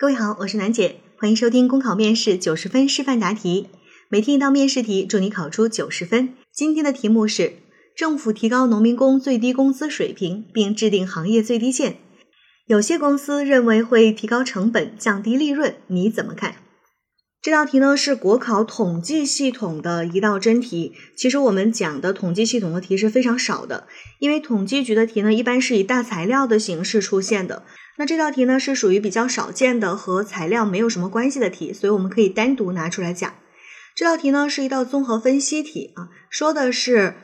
各位好，我是楠姐，欢迎收听公考面试九十分示范答题，每天一道面试题，祝你考出九十分。今天的题目是：政府提高农民工最低工资水平，并制定行业最低线。有些公司认为会提高成本，降低利润，你怎么看？这道题呢是国考统计系统的一道真题。其实我们讲的统计系统的题是非常少的，因为统计局的题呢一般是以大材料的形式出现的。那这道题呢是属于比较少见的和材料没有什么关系的题，所以我们可以单独拿出来讲。这道题呢是一道综合分析题啊，说的是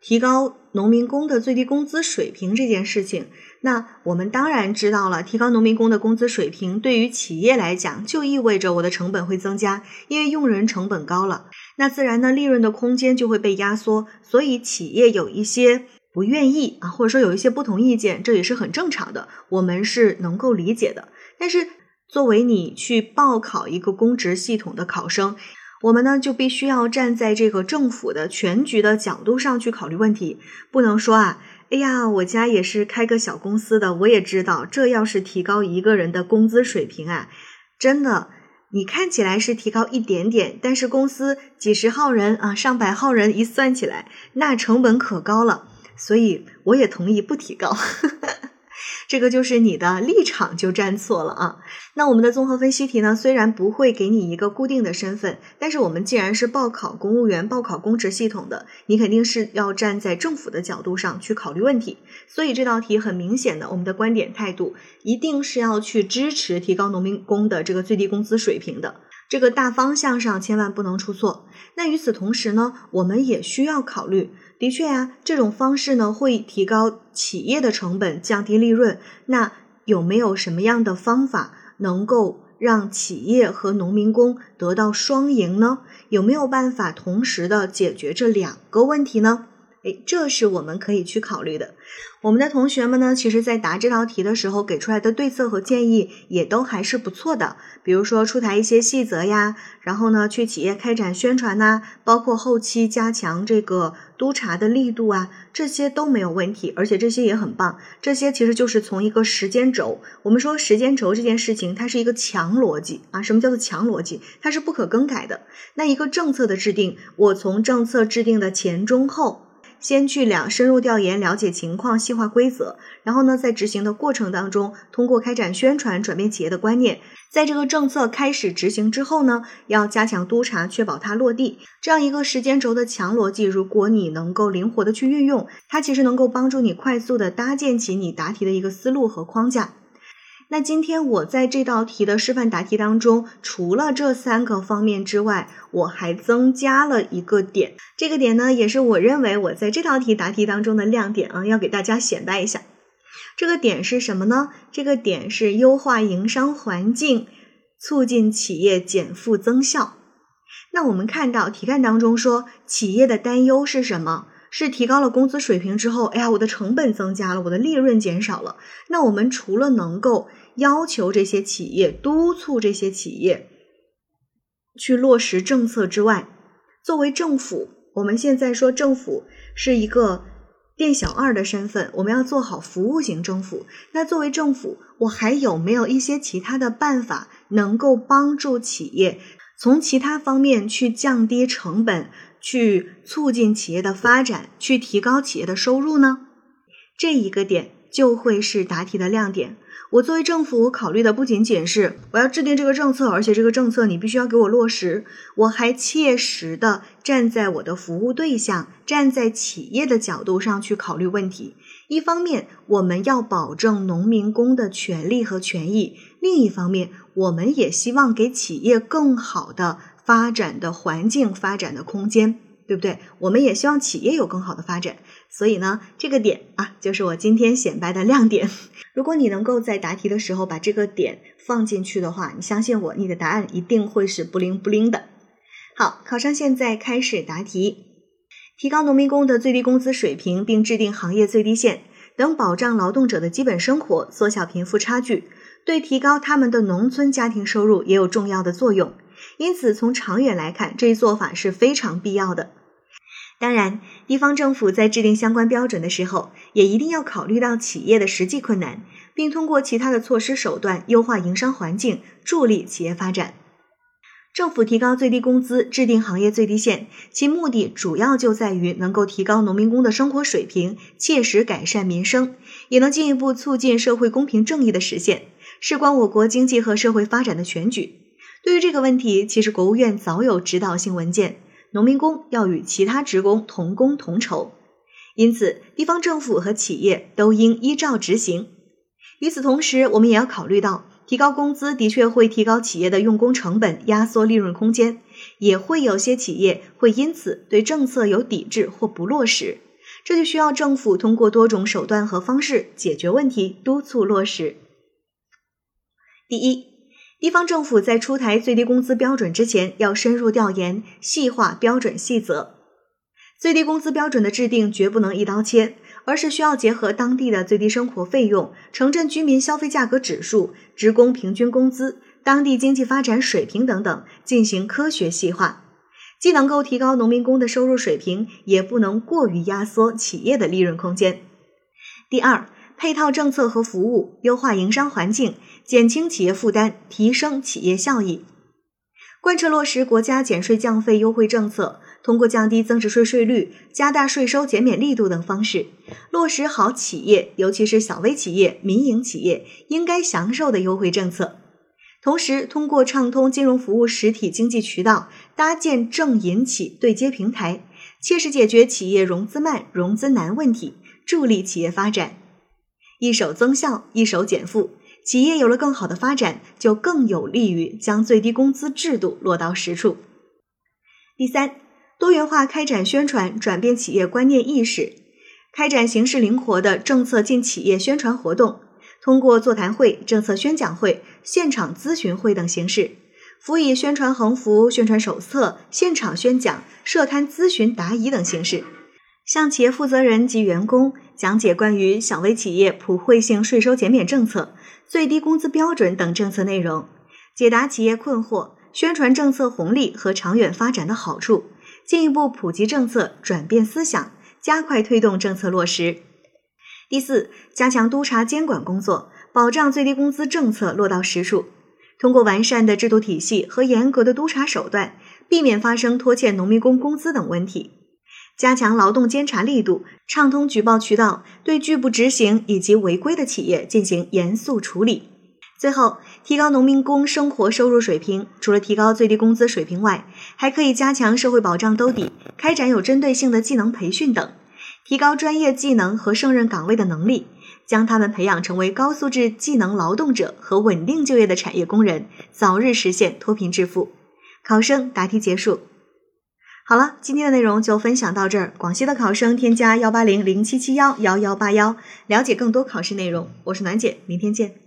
提高农民工的最低工资水平这件事情。那我们当然知道了，提高农民工的工资水平对于企业来讲，就意味着我的成本会增加，因为用人成本高了，那自然呢利润的空间就会被压缩，所以企业有一些。不愿意啊，或者说有一些不同意见，这也是很正常的，我们是能够理解的。但是作为你去报考一个公职系统的考生，我们呢就必须要站在这个政府的全局的角度上去考虑问题，不能说啊，哎呀，我家也是开个小公司的，我也知道，这要是提高一个人的工资水平啊，真的，你看起来是提高一点点，但是公司几十号人啊，上百号人一算起来，那成本可高了。所以我也同意不提高，这个就是你的立场就站错了啊。那我们的综合分析题呢，虽然不会给你一个固定的身份，但是我们既然是报考公务员、报考公职系统的，你肯定是要站在政府的角度上去考虑问题。所以这道题很明显的，我们的观点态度一定是要去支持提高农民工的这个最低工资水平的。这个大方向上千万不能出错。那与此同时呢，我们也需要考虑，的确呀，这种方式呢会提高企业的成本，降低利润。那有没有什么样的方法能够让企业和农民工得到双赢呢？有没有办法同时的解决这两个问题呢？诶，这是我们可以去考虑的。我们的同学们呢，其实在答这道题的时候给出来的对策和建议也都还是不错的。比如说出台一些细则呀，然后呢去企业开展宣传呐，包括后期加强这个督查的力度啊，这些都没有问题，而且这些也很棒。这些其实就是从一个时间轴，我们说时间轴这件事情，它是一个强逻辑啊。什么叫做强逻辑？它是不可更改的。那一个政策的制定，我从政策制定的前中后。先去两深入调研了解情况，细化规则，然后呢，在执行的过程当中，通过开展宣传，转变企业的观念。在这个政策开始执行之后呢，要加强督查，确保它落地。这样一个时间轴的强逻辑，如果你能够灵活的去运用，它其实能够帮助你快速的搭建起你答题的一个思路和框架。那今天我在这道题的示范答题当中，除了这三个方面之外，我还增加了一个点。这个点呢，也是我认为我在这道题答题当中的亮点啊，要给大家显摆一下。这个点是什么呢？这个点是优化营商环境，促进企业减负增效。那我们看到题干当中说，企业的担忧是什么？是提高了工资水平之后，哎呀，我的成本增加了，我的利润减少了。那我们除了能够要求这些企业、督促这些企业去落实政策之外，作为政府，我们现在说政府是一个店小二的身份，我们要做好服务型政府。那作为政府，我还有没有一些其他的办法能够帮助企业从其他方面去降低成本？去促进企业的发展，去提高企业的收入呢？这一个点就会是答题的亮点。我作为政府，我考虑的不仅仅是我要制定这个政策，而且这个政策你必须要给我落实。我还切实的站在我的服务对象，站在企业的角度上去考虑问题。一方面，我们要保证农民工的权利和权益；另一方面，我们也希望给企业更好的。发展的环境、发展的空间，对不对？我们也希望企业有更好的发展，所以呢，这个点啊，就是我今天显摆的亮点。如果你能够在答题的时候把这个点放进去的话，你相信我，你的答案一定会是不灵不灵的。好，考生现在开始答题。提高农民工的最低工资水平，并制定行业最低线，等保障劳动者的基本生活，缩小贫富差距，对提高他们的农村家庭收入也有重要的作用。因此，从长远来看，这一做法是非常必要的。当然，地方政府在制定相关标准的时候，也一定要考虑到企业的实际困难，并通过其他的措施手段优化营商环境，助力企业发展。政府提高最低工资，制定行业最低线，其目的主要就在于能够提高农民工的生活水平，切实改善民生，也能进一步促进社会公平正义的实现，事关我国经济和社会发展的全局。对于这个问题，其实国务院早有指导性文件，农民工要与其他职工同工同酬，因此地方政府和企业都应依照执行。与此同时，我们也要考虑到。提高工资的确会提高企业的用工成本，压缩利润空间，也会有些企业会因此对政策有抵制或不落实，这就需要政府通过多种手段和方式解决问题，督促落实。第一，地方政府在出台最低工资标准之前，要深入调研，细化标准细则。最低工资标准的制定绝不能一刀切。而是需要结合当地的最低生活费用、城镇居民消费价格指数、职工平均工资、当地经济发展水平等等进行科学细化，既能够提高农民工的收入水平，也不能过于压缩企业的利润空间。第二，配套政策和服务，优化营商环境，减轻企业负担，提升企业效益，贯彻落实国家减税降费优惠政策。通过降低增值税税率、加大税收减免力度等方式，落实好企业，尤其是小微企业、民营企业应该享受的优惠政策。同时，通过畅通金融服务实体经济渠道，搭建政银企对接平台，切实解决企业融资慢、融资难问题，助力企业发展。一手增效，一手减负，企业有了更好的发展，就更有利于将最低工资制度落到实处。第三。多元化开展宣传，转变企业观念意识，开展形式灵活的政策进企业宣传活动，通过座谈会、政策宣讲会、现场咨询会等形式，辅以宣传横幅、宣传手册、现场宣讲、设摊咨询答疑等形式，向企业负责人及员工讲解关于小微企业普惠性税收减免政策、最低工资标准等政策内容，解答企业困惑，宣传政策红利和长远发展的好处。进一步普及政策，转变思想，加快推动政策落实。第四，加强督查监管工作，保障最低工资政策落到实处。通过完善的制度体系和严格的督查手段，避免发生拖欠农民工工资等问题。加强劳动监察力度，畅通举报渠道，对拒不执行以及违规的企业进行严肃处理。最后，提高农民工生活收入水平，除了提高最低工资水平外，还可以加强社会保障兜底，开展有针对性的技能培训等，提高专业技能和胜任岗位的能力，将他们培养成为高素质技能劳动者和稳定就业的产业工人，早日实现脱贫致富。考生答题结束。好了，今天的内容就分享到这儿。广西的考生添加幺八零零七七幺幺幺八幺，了解更多考试内容。我是暖姐，明天见。